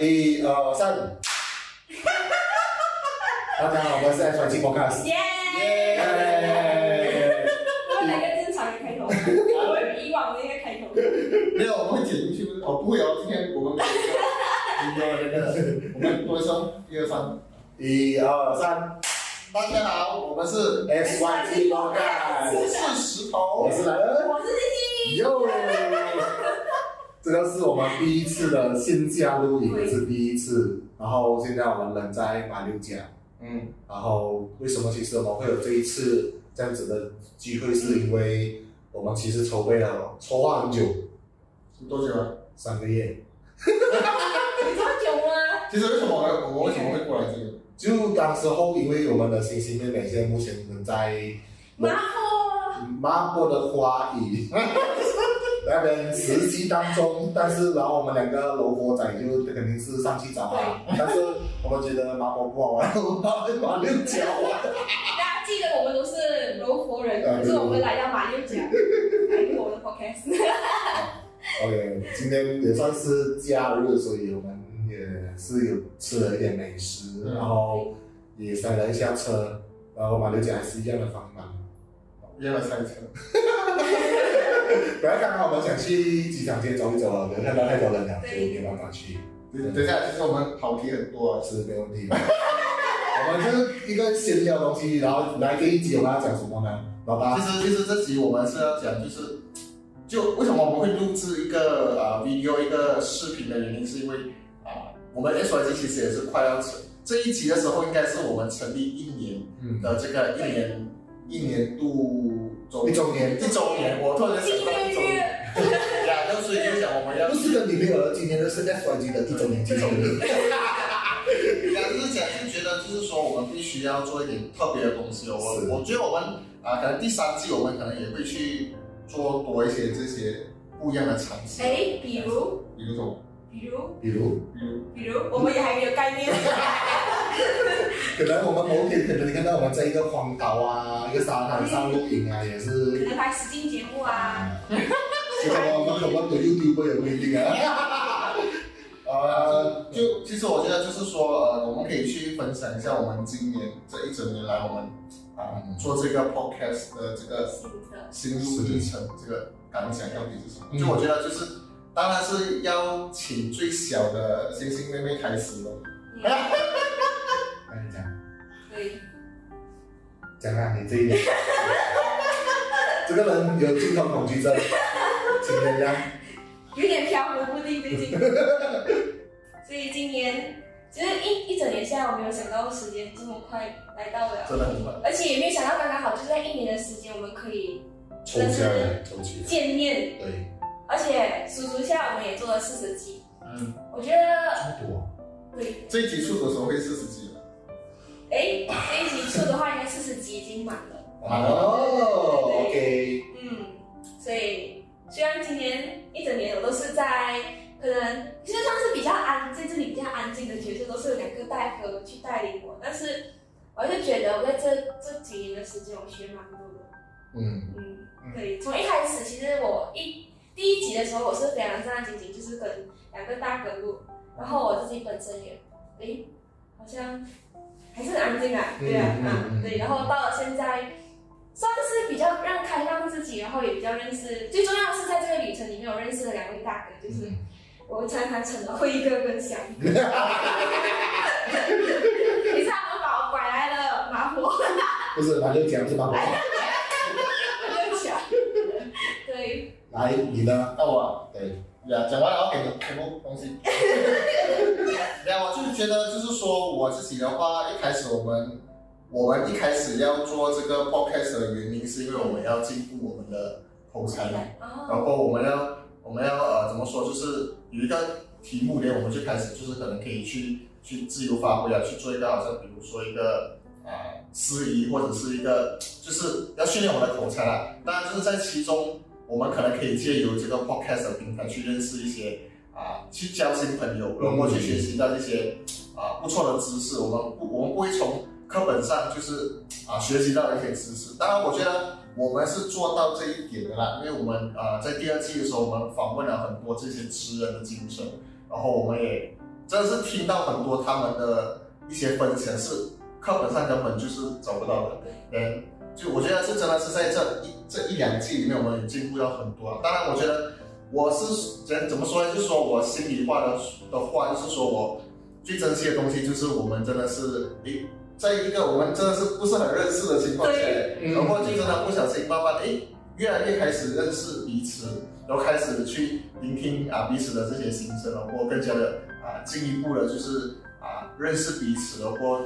一二 三。大家好，我们是 Y G Podcast。耶！我们来个正常的开头，我们以往的一个开头。没有，我们会剪进去不是？哦，不会哦，今天我们没有那个，我们多一声，一二三，一二三大家好，我们是，S Y G Podcast。我是石头我，是莱恩。我是星星。哟，这个是我们第一次的线下录影，也是第一次。然后现在我们人在马六甲。嗯，然后为什么其实我们会有这一次这样子的机会，是因为我们其实筹备了筹划很久，多久啊？三个月。你这么久吗？其实为什么我我为什么会过来这里？就当时候，因为我们的星星妹妹现在目前人在马坡。马坡的花语那边实习当中，但是然后我们两个萝卜仔就肯定是上去找啊，但是我们觉得马婆不好玩，我们跑去马六甲玩。大家记得我们都是罗佛人，啊可是我们来到马六甲来录我的 podcast。OK，今天也算是假日，所以我们也是有吃了一点美食，嗯然后也塞了一下车，然后马六甲还是一样的繁忙。一样的塞车，本来刚刚我们想去机场街走一走了，可是看到太多人了，所以没办法去。等等一下，其实我们跑题很多啊，是没问题的。我们就是一个闲聊东西，然后来这一集我们要讲什么呢？老大其，实其实这集我们是要讲，就是就为什么我们会录制一个啊、video 一个视频的原因，是因为啊、我们 S Y G 其实也是快要成这一集的时候，应该是我们成立一年嗯，的这个一年一年度周一周年，一周年，我突然间想到一周年，呀，那所以就想我们要不是跟你没有了，今年的是 G 的一周年纪念日。呀，就是讲就觉得就是说我们必须要做一点特别的东西哦。我我觉得我们啊、可能第三季我们可能也会去做多一些这些不一样的尝试。哎，比如，比如说，比如，比如，比如？比如，我们也还没有概念。可能我们某天可能你看到我们在一个荒岛啊，一个沙滩上录影啊，也是可是。能拍实境节目啊。其实我们可能对 YouTube 也不一定啊。呃，就其实我觉得就是说，呃，我们可以去分享一下我们今年这一整年来我们啊、嗯做这个 podcast 的这个。心路历程，这个感想到底是什么？嗯就我觉得就是，当然是要请最小的星星妹妹开始咯。嗯跟你讲，对。讲啊，你这一点。这个人有镜头恐惧症，请原谅。有点飘忽不定，最近。所以今年其实一一整年下来，我没有想到时间这么快来到了，真的很快。而且也没有想到刚刚好就在一年的时间，我们可以抽下来，抽起来。见面，对，而且数数下我们也做了四十集，嗯，我觉得这么多。对，这一集出的时候会四十集了。哎，这一集出的话应该四十集已经满了，哦，OK。嗯，所以虽然今年一整年我都是在可能其实算是比较安在这里比较安静的角色，都是两个大哥去带领我，但是我就觉得我在这这几年的时间，我学蛮多的。嗯，嗯，对，从一开始其实我一第一集的时候，我是非常战战兢兢，就是跟两个大哥录，然后我自己本身也，诶，好像还是很安静啊，对啊，嗯对，然后到了现在，算是比较让开放自己，然后也比较认识，最重要的是在这个旅程里面，我认识了两位大哥，就是我常常成了辉哥跟翔哥，你是他们把我拐来了马坡。不是，那就讲是吧？对不起啊，对，来，你呢？到我。对，呀，讲完了，要给你全部东西。呀，我就是觉得，就是说我自己的话，一开始我们我们一开始要做这个 podcast 的原因，是因为我们要进步我们的口才然后我们要我们要呃怎么说，就是有一个题目呢，我们就开始就是可能可以去去自由发挥啊，去做一个好像比如说一个啊、司仪或者是一个就是要训练我们的口才啦。当然就是在其中，我们可能可以借由这个 podcast 的平台去认识一些啊、去交新朋友，然后去学习到一些啊、不错的知识。我们不我们不会从课本上就是啊、学习到一些知识。当然，我觉得我们是做到这一点的啦，因为我们啊、在第二季的时候，我们访问了很多这些职人的精神，然后我们也真的是听到很多他们的一些分享是课本上根本就是找不到的。嗯，就我觉得是真的是在这一这一两季里面，我们也进步了很多啊。当然，我觉得我是怎怎么说呢？就是说我心里话的的话，就是说我最珍惜的东西，就是我们真的是诶，在一个我们真的是不是很认识的情况下，嗯然后就真的不小心慢慢的诶，越来越开始认识彼此，然后开始去聆听啊彼此的这些心声，然后更加的啊进一步的就是啊认识彼此，然后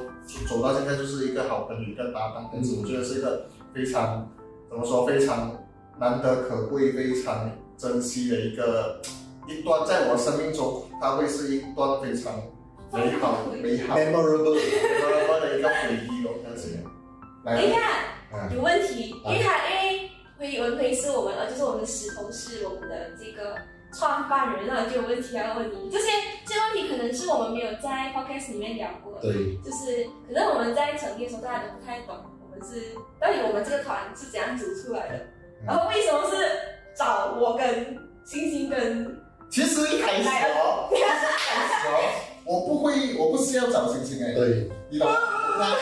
走到现在就是一个好朋友一个搭档，但是，我觉得是一个非常怎么说非常难得可贵、非常珍惜的一个一段，在我生命中，它会是一段非常美好、美好、memorable，memorable 的一个回忆哦，这样子。来等一下，嗯，有问题，啊因为他因为回文辉是我们呃，就是我们的石头是我们的这个创办人，啊就有问题要问你。这些这些问题可能是我们没有在 podcast 里面聊过的，对，就是可能我们在成立的时候大家都不太懂，我们是到底我们这个团是怎样组出来的，然后为什么是找我跟星星跟其实一开始哦，一开始哦，我不会，我不是要找星星哎，对，你懂吗？那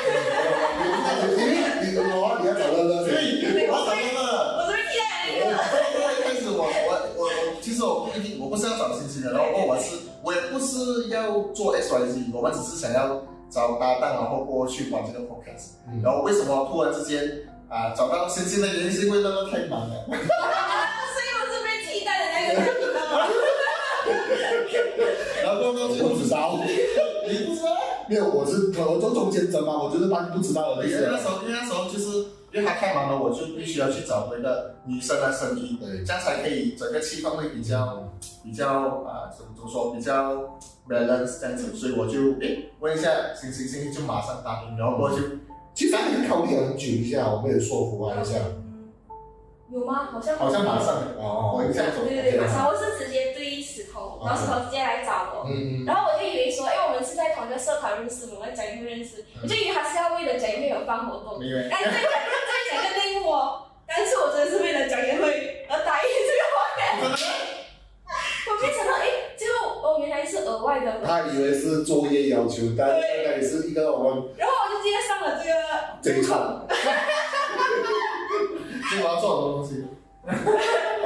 你你你我你要找乐乐所先，以我找那个。我这边替代那个，因为一开始我我我我，其实我不一定，我不是要找星星的，然后我是我也不是要做 X Y Z，我们只是想要找搭档，然后过去玩这个 podcast。嗯然后为什么突然之间啊找到星星的原因是因为乐乐太忙了，所以我是被替代的那个？然后到最后不知道，你不知道。没有，我是我做中间者嘛，我就是当不知道的意思因为那。时候，因为那时候就是因为他太忙了，我就必须要去找回一个女生的声音，对这样才可以整个气氛会比较比较啊、怎么怎么说比较 balance 这样子，所以我就诶问一下星星，星星就马上答应，然后过去其实还考虑了很久一下，我们有说服他一下，有吗？好像好像马上哦我印象中对对对，马上。我是直接对石头，然后石头直接来找我。嗯，然后我就以为说，哎，我们是在同一个社团认识，我们在讲一会认识，我就以为他是要为了讲一会有办活动。因为哎，再讲再讲一个内幕哦，但是我真的是为了讲一会而答应这个话原来是额外的，他以为是作业要求，但对大概也是一个我们然后我就直接上了这个这一场。所以我要做很多东西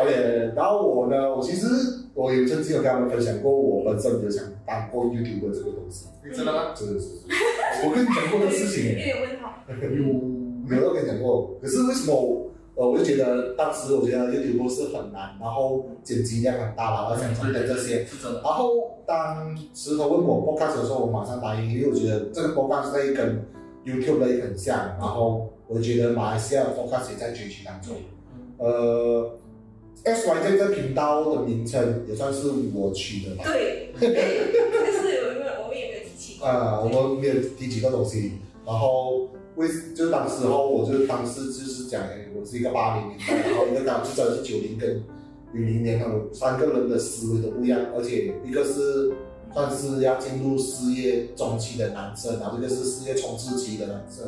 ，OK，然后我呢，我其实我有曾经有跟他们分享过，我本身有想当过 YouTube 的这个东西，你知道吗？真的是，我跟你讲过的事情有耶，点问号。有 没有跟你讲过？可是为什么我呃，我就觉得当时我觉得 YouTube 是很难，然后剪辑量很大，然后想成本这些。是真的，然后当石头问我 podcast 的时候，我马上答应，因为我觉得这个 podcast 类跟 YouTube 类很像，然后我觉得马来西亚的 podcast 也在崛起当中。呃，S Y 这个频道的名称也算是我取的吧。对，但是有一个我们也没有提起过。啊、我们没有提几个东西，然后为就当时候我就当时就是讲，哎，我是一个八零年代，然后一个刚是真的是九零跟零零年，他们三个人的思维都不一样，而且一个是算是要进入事业中期的男生，然后一个是事业冲刺期的男生，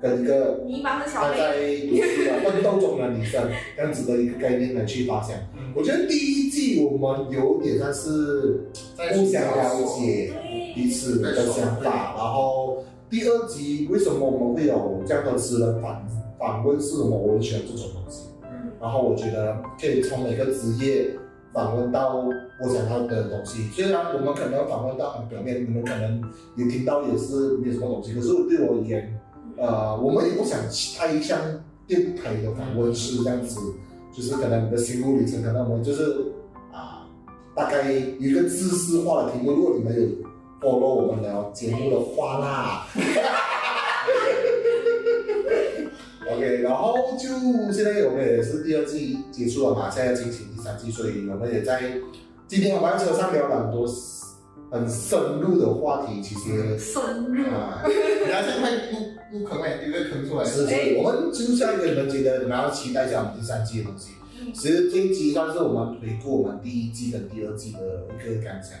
跟一个迷茫的小在读书啊奋斗中的女生这样子的一个概念来去发想。嗯，我觉得第一季我们有点像是在互相了解。彼此的想法，然后第二集为什么我们会有这样的私人访访问？是什么？我很喜欢这种东西。嗯然后我觉得可以从每个职业访问到我想要的东西。虽然我们可能访问到很表面，你们可能也听到也是没有什么东西，可是对我而言，呃，我们也不想太像电台的访问是这样子，就是可能你的心路历程，可能我们就是啊，大概有一个知识化的题目。如果你们有 follow 我们聊节目的话啦，OK，然后就现在我们也是第二季结束了嘛，现在进行第三季，所以我们也在今天我们在车上聊了很多很深入的话题，其实深入。啊。你要先快入入坑哎，丢个坑出来，是是，我们就是要跟你们觉得你们要期待一下我们第三季的东西。嗯其实这一集算是我们回顾我们第一季跟第二季的一个感想。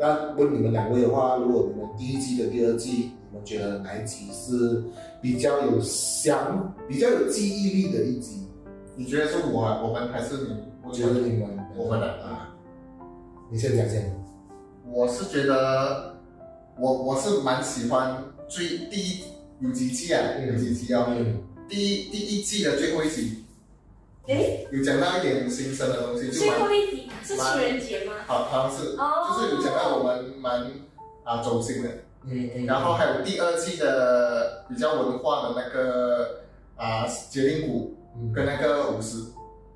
那问你们两位的话，如果你们第一季跟第二季，你们觉得哪一集是比较有想、比较有记忆力的一集？你觉得是我啊我们还是你？我觉得你们我们的啊，你先讲先。我是觉得我我是蛮喜欢最第一有几季啊，有几季啊，嗯，第一第一季的最后一集诶，有讲到一点新生的东西，就最后一集是情人节吗？好好像是哦，就是有讲到我们蛮啊走心的。嗯嗯，然后还有第二季的比较文化的那个啊杰林谷嗯。跟那个舞狮。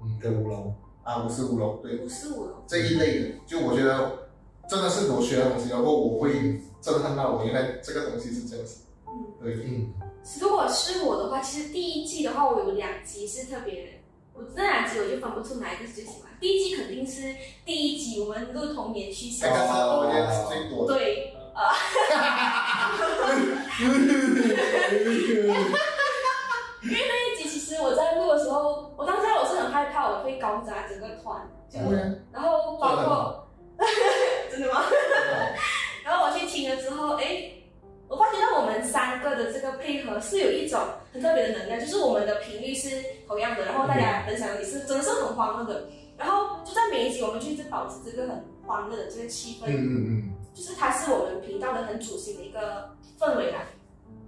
嗯跟舞龙，啊舞狮舞龙对。舞狮舞龙。这一类的，就我觉得真的是我学的东西，然后我会震撼到我原来这个东西是这样子，嗯，对，嗯。如果是我的话，其实第一季的话，我有两集是特别，我那两集我就分不出哪一个是最喜欢。第一集肯定是第一集，我们录童年去那个是哦 audience 最多的，对，啊，因为那一集其实我在录的时候，我当时我是很害怕我会搞砸整个团，就嗯然后包括 真的吗？然后我去听了之后，哎，我发觉到我们三个的这个配合是有一种很特别的能量，就是我们的频率是同样的，然后大家分享的也是真的是很欢乐的。然后就在每一集，我们就一直保持这个很欢乐的这个气氛，嗯嗯就是它是我们频道的很主心的一个氛围感。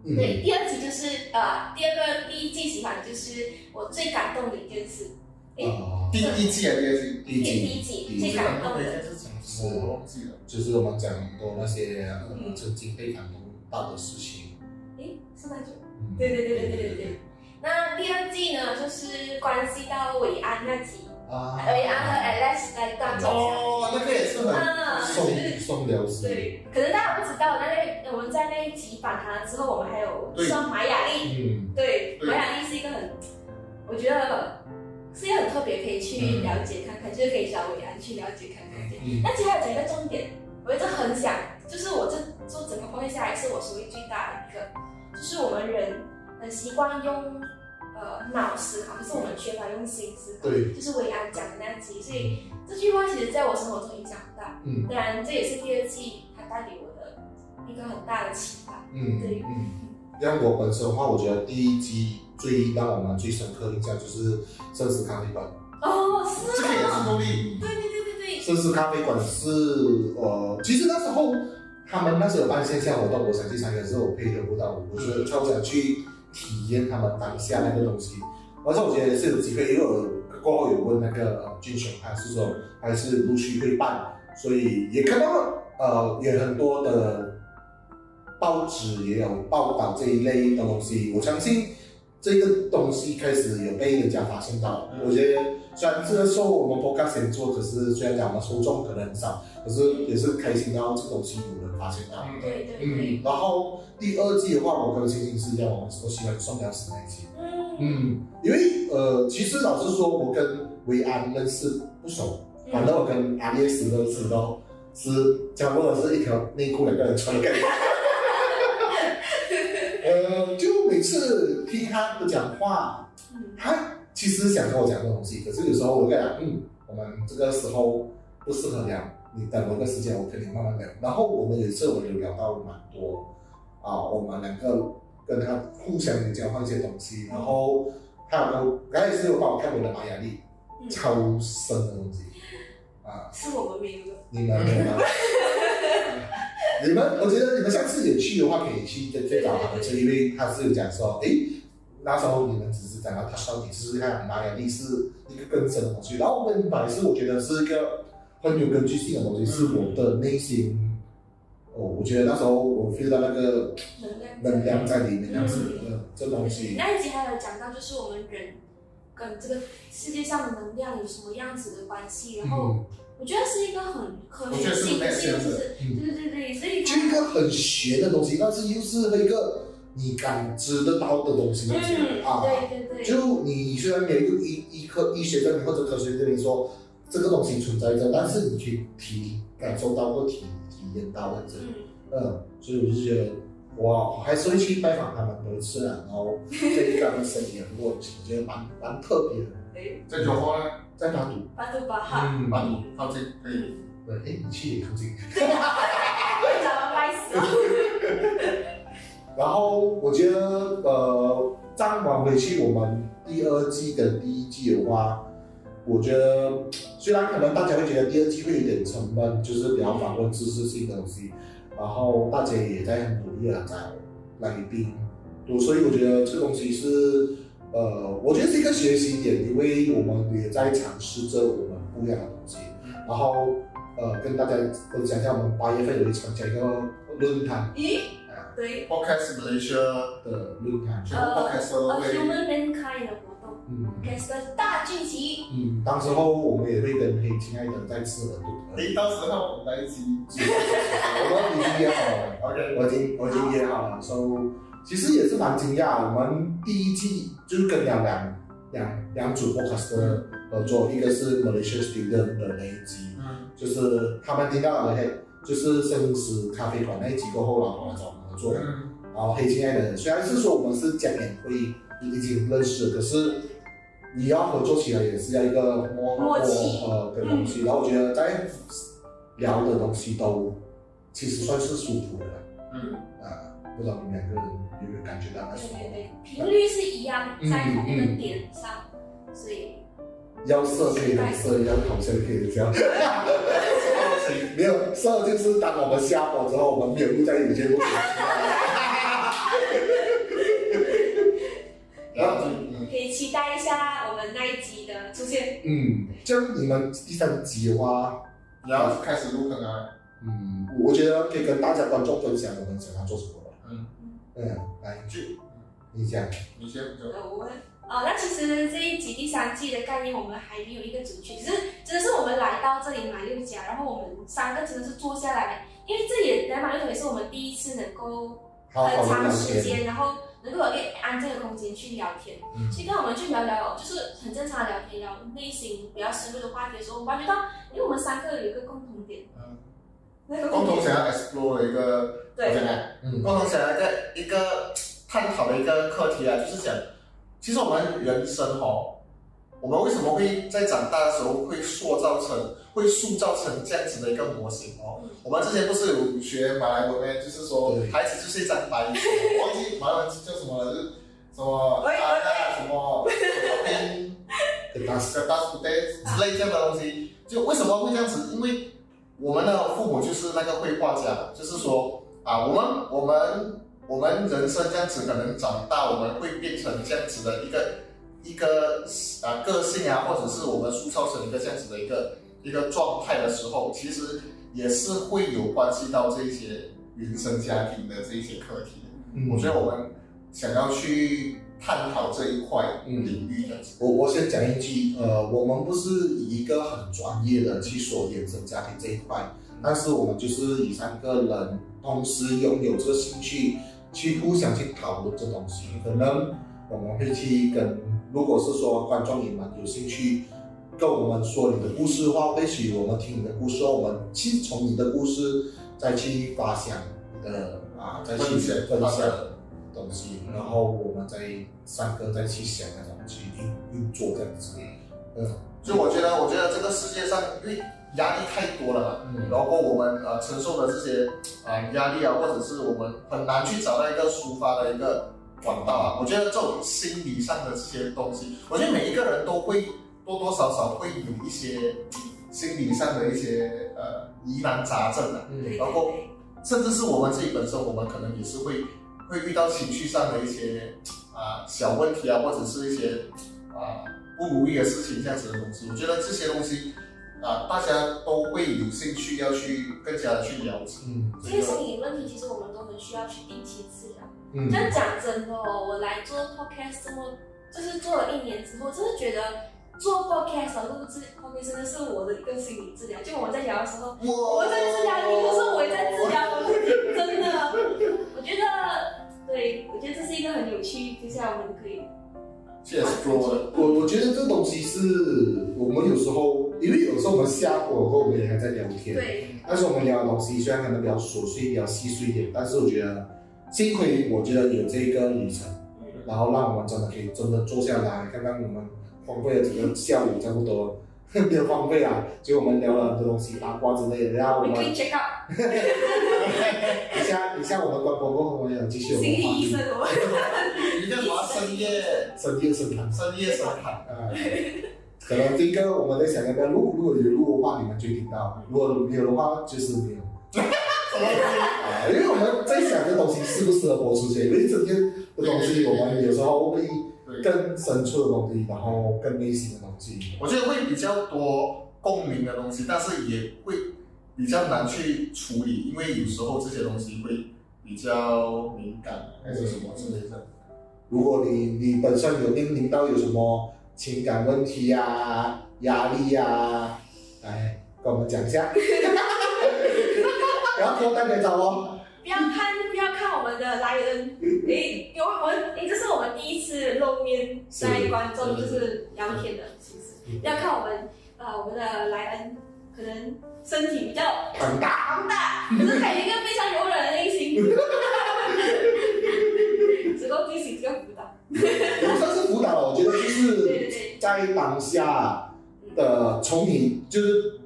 嗯，对，第二集就是呃，第二个第一季喜欢就是我最感动的一件事，啊，第一季啊第二季，第一季第一季最感动的一件事情是我忘记了，就是我们讲很多那些曾经被感动到的事情，诶，是那句。嗯对对对对对对对。那第二季呢，就是关系到韦安那集，啊，韦安和 Alex 在大走哦，那个也是很啊。送送疗师，对，可能大家不知道，那那我们在那一集访谈了之后，我们还有对。上玛雅丽，嗯。对，对。玛雅丽是一个很，我觉得是一个很特别，可以去了解看看，就是可以找韦安去了解看看。嗯。那其实还有讲一个重点，我一直很想，就是我这做整个方面下来，是我收益最大的一个，就是我们人很习惯用呃脑思考，可是我们缺乏用心思考。对，就是韦安讲的那集，所以这句话其实在我生活中影响很大。嗯当然，这也是第二季它带给我的一个很大的启发。嗯对嗯。像我本身的话，我觉得第一季最让我们最深刻印象就是生死咖啡馆。哦，是这个也是哦，努力，对对对对对，生死咖啡馆是呃，其实那时候他们那时候有办线下活动，我想去参加，可是我配合不到，我觉得超想去体验他们当下那个东西。而且我觉得是有机会，因为我过后有问那个呃俊雄，他是说还是陆续会办，所以也看到呃有很多的报纸也有报道这一类的东西。我相信这个东西开始有被人家发现到，我觉得虽然这个时候我们 podcast 先做，可是虽然讲我们受众可能很少，可是也是开心到这个东西有人发现到。嗯对对对，嗯，然后第二季的话，我跟星星是一样，我们都喜欢宋良石那一季。嗯嗯，因为呃，其实老实说，我跟维安认识不熟，反正我跟阿列斯认识都是交过的是一条内裤两个人穿的概念。呃，就每次听他的讲话，嗯他其实想跟我讲这个东西，可是有时候我跟他讲，嗯，我们这个时候不适合聊，你等我个时间，我跟你慢慢聊。然后我们有一次我们有聊到蛮多啊，我们两个跟他互相有交换一些东西，然后他有跟我，刚才也是有帮我看我的玛雅历，嗯，超深的东西啊，是我们没有的。你们有吗？你们，我觉得你们下次有去的话，可以去再再找他们去，因为他是有讲说，诶，那时候你们只是讲到他到底试试看玛雅历是一个更深的东西，然后我们是我觉得是一个很有根据性的东西，是我的内心，哦，我觉得那时候我 feel 到那个能量能量在里面，这样子。的这东西，那一集还有讲到，就是我们人跟这个世界上的能量有什么样子的关系，然后嗯，我觉得是一个很科学我觉得是性的对对对，所以就一个很玄的东西，但是又是一个你感知得到的东西，嗯，啊。对对对，就你虽然没有一个医医科医学证明或者科学证明说这个东西存在着，但是你去体感受到或体体验到的这，嗯，嗯，所以我就觉得哇，我还是会去拜访他们多次啊，然后对他们身体很多东西，我觉得蛮蛮特别的，对，在九号呢，在巴堵，巴杜巴哈，嗯。巴黎靠近可以，对，哎，你去也靠近。会找到拜死哦，然后我觉得，呃，再往回去，我们第二季的第一季的话，我觉得虽然可能大家会觉得第二季会有点沉闷，就是比较访问知识性的东西，然后大家也在很努力的找来宾，对，所以我觉得这个东西是，呃，我觉得是一个学习点，因为我们也在尝试着我们不一样的东西，然后呃，跟大家分享一下，我们八月份有一场加一个论坛。咦，啊对，Podcast Malaysia 的论坛，全部 Podcast 都呃会 Human Mankind 的活动嗯的大聚集，嗯，到时候我们也会跟黑亲爱的再次合作，诶，到时候我们来一起。我们已经约好了。OK，我已经我已经约好了，So，其实也是蛮惊讶。我们第一季就是跟两两两两组 podcast 的合作，一个是 Malaysia Student 的那一集，嗯，就是他们听到了黑，就是摄影师咖啡馆那一集过后，然后来找我们合作。嗯，然后黑亲爱的人，虽然是说我们是讲演会已经认识，可是你要合作起来也是要一个磨默契磨合的东西。然后我觉得在聊的东西都其实算是舒服的。嗯，啊，不知道你们两个人有没有感觉到那对对对，频率是一样，在同一个点上，所以要色可以的色，要好笑可以的笑。没有色就是当我们下播之后，我们没有录在有些录。然后可以期待一下我们那一集的出现。嗯，这样你们第三集的话，然后开始录坑啊，嗯，我觉得可以跟大家观众分享我们想要做什么吧。嗯，嗯，来，就你讲。你先就呃，我们呃，那其实这一集第三季的概念我们还没有一个主题，只是真的是我们来到这里马六甲，然后我们三个真的是坐下来，因为这也来马六甲也是我们第一次能够很长时。间，然后能够有一个安静的空间去聊天。嗯。所以跟我们去聊聊，就是很正常的聊天，聊内心比较深入的话题的时候，我发觉到，因为我们三个有一个共同点，嗯，那个共同点想要 explore 的一个，对嗯共同想要一个一个探讨的一个课题啊，就是讲，其实我们人生哦，我们为什么会在长大的时候会塑造成，会塑造成这样子的一个模型哦？嗯我们之前不是有学马来文呢，就是说孩子就是一张白纸，我忘记马来文叫什么了，就是什么啊那什么什么边。跟大师。个大不对之类这样的东西，就为什么会这样子？因为我们的父母就是那个绘画家，就是说啊，我们我们我们人生这样子，可能长大我们会变成这样子的一个一个啊个性啊，或者是我们塑造成一个这样子的一个一个状态的时候，其实也是会有关系到这一些原生家庭的这一些课题的。嗯我觉得我们想要去探讨这一块领域的。我我先讲一句，呃，我们不是以一个很专业的去说原生家庭这一块，但是我们就是以三个人同时拥有这个兴趣，去互相去讨论这东西。可能我们会去跟，如果是说观众也蛮有兴趣，跟我们说你的故事的话，或许我们听你的故事，我们去从你的故事再去发想你的啊，再去分享分享。东西，然后我们再三个再去想那种去运运作这样子。嗯就我觉得，我觉得这个世界上，因为压力太多了嘛，嗯然后我们呃承受的这些啊、压力啊，或者是我们很难去找到一个抒发的一个管道啊。我觉得这种心理上的这些东西，我觉得每一个人都会多多少少会有一些心理上的一些呃疑难杂症啊，嗯对对然后，甚至是我们自己本身，我们可能也是会会遇到情绪上的一些啊、小问题啊，或者是一些啊、不如意的事情这样子的东西。我觉得这些东西啊、大家都会有兴趣要去更加的去了解。嗯这些心理问题其实我们都很需要去定期治疗。嗯这样讲真的哦，我来做 podcast 这么，就是做了一年之后，真的觉得做 podcast 和录制 podcast 真的是我的一个心理治疗。就我们在聊的时候，我在治疗你，可是我也在治疗我自己，真的。我觉得，对，我觉得这是一个很有趣，接下来我们可以去 explore 的。我我觉得这东西是我们有时候，因为有时候我们下播过后，我们也还在聊天，对但是我们聊的东西虽然可能比较琐碎、比较细碎一点，但是我觉得幸亏我觉得有这个旅程，然后让我们真的可以真的坐下来，刚刚我们荒废了整个下午差不多。没有荒废啊，就我们聊了很多东西，八卦之类的。然后我们我们可以 check out 等 一下，等一下我们关播过后，我们要继续我心们的话题。理医生，我们 一个什么深夜深夜深谈。深夜深谈，呃，可能第一个我们在想要不要录，如果有录的话，你们就听到；如果没有的话，就是没有。啊，因为我们在想这东西适不适合播出去，因为这天的东西，我们有时候会，更深处的东西，然后更内心的东西。我觉得会比较多共鸣的东西，但是也会比较难去处理，因为有时候这些东西会比较敏感还是什么之类的。如果你你本身有面临到有什么情感问题呀、压力呀，来跟我们讲一下。不要拖带点走哦。不要看不要看我们的莱恩，诶，因为我们诶这是我们第一次露面在观众就是聊天的形式，要看我们呃我们的莱恩可能身体比较很大，庞大，可是他有一个非常柔软的内心，只够进行这个辅导。在当下的从你就是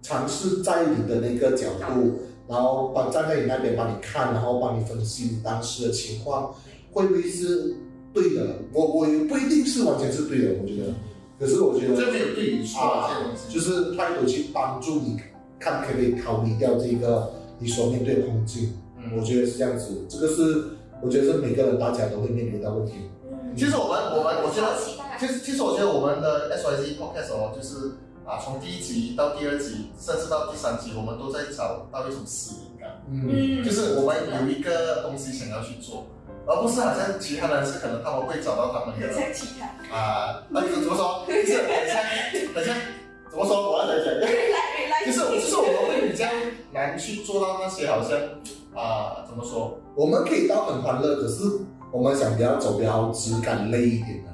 尝试在你的那个角度，然后帮站在你那边帮你看，然后帮你分析你当时的情况，会不会是对的？我我也不一定是完全是对的，我觉得，可是我觉得这没有对与错啊。就是态度去帮助你，看可不可以逃离掉这个你所面对的困境。嗯，我觉得是这样子，这个是我觉得是每个人大家都会面临到问题。嗯，其实我们我们我觉得其实其实我觉得我们的 S Y Z Podcast 哦，就是啊，从第一集到第二集，甚至到第三集，我们都在找到一种使命感，嗯，嗯，就是我们有一个东西想要去做，而不是好像其他人是可能他们会找到他们的啊，那怎么说？就是很像很像怎么说？我要来讲，就是就是我们会比较难去做到那些好像啊怎么说？我们可以到很欢乐，可是我们想比较走比较质感类一点的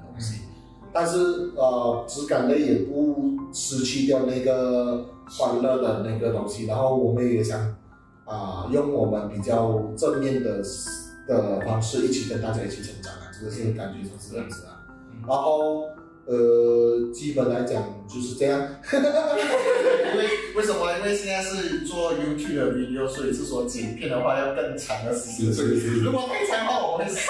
但是呃，质感类也不失去掉那个欢乐的那个东西。然后我们也想啊、用我们比较正面的的方式一起跟大家一起成长啊，这个是感觉上是这样子啊。嗯然后呃，基本来讲就是这样。因为为什么？因为现在是做 YouTube 的 video，所以是说剪片的话要更长的时间。如果太长的话，我们会死。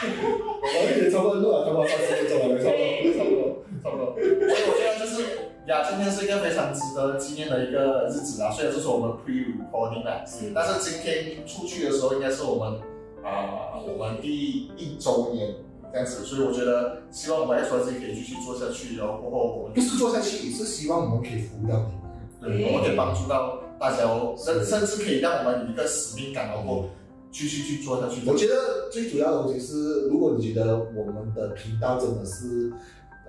我们也差不多录了，差不多三十分钟了，差不多。差不多，差不多。所以我觉得就是呀，今天是一个非常值得纪念的一个日子啊。虽然是说我们 pre recording 啊，但是今天出去的时候应该是我们啊、我们第一周年这样子，所以我觉得希望我们 S O C 可以继续做下去，然后过后我们不是做下去，是希望我们可以服务到你们。对，我们可以帮助到大家哦，甚甚至可以让我们有一个使命感，然后继续去做下去。我觉得最主要的东西是，如果你觉得我们的频道真的是，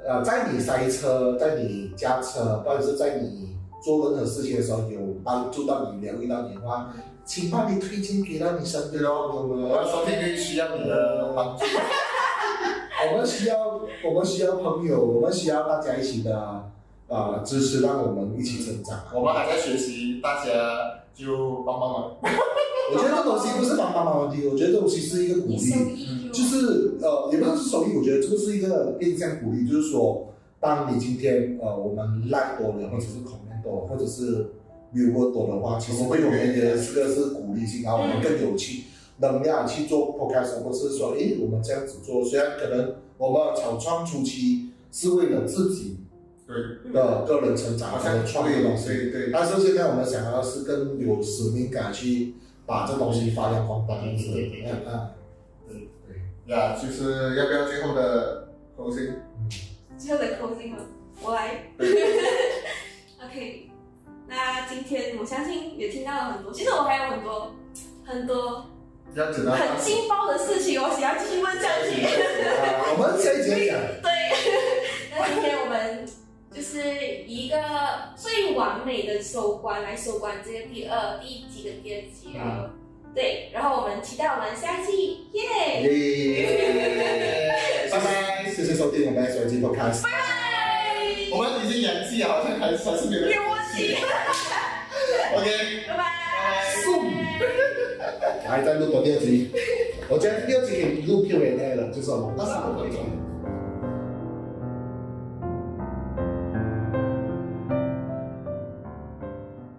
呃，在你塞车、在你驾车，或者是在你做任何事情的时候有帮助到你、疗愈到你的话，请把你推荐给到你身边的朋友我要们。收听可以需要你的帮助。我们需要，我们需要朋友，我们需要大家一起的啊、支持，让我们一起成长。我们还在学习，大家就帮帮忙。我觉得这东西不是帮帮忙问题，我觉得这东西是一个鼓励。就就是呃，也不是收益，我觉得这个是一个变相鼓励，就是说，当你今天呃我们 like 多了，或者是 comment 多了，或者是 view 多的话，其实对我们也是个是鼓励性，然后我们更有去能量去做 podcast，或是说，诶，我们这样子做，虽然可能我们草创初期是为了自己对，的个人成长和创业东西，对对。但是现在我们想要是更有使命感去把这东西发扬光大，这样子，嗯嗯，对对。呀，就是要不要最后的口信？最后的 closing 吗？我来。OK，那今天我相信也听到了很多，其实我还有很多很多很劲爆的事情，我想要继续问下去。啊，我们下一节讲。是一个最完美的收官来收官这个第二第一集跟第二集，然后对，然后我们期待我们下一季，耶！耶！拜拜。谢谢收听我们的手机 podcast。我们已经演技了，好像还是还是没有。没有默契，OK，拜拜。送来再录多第二集，我觉得第二集可以录 Q&A 了，就是我们二十五分钟。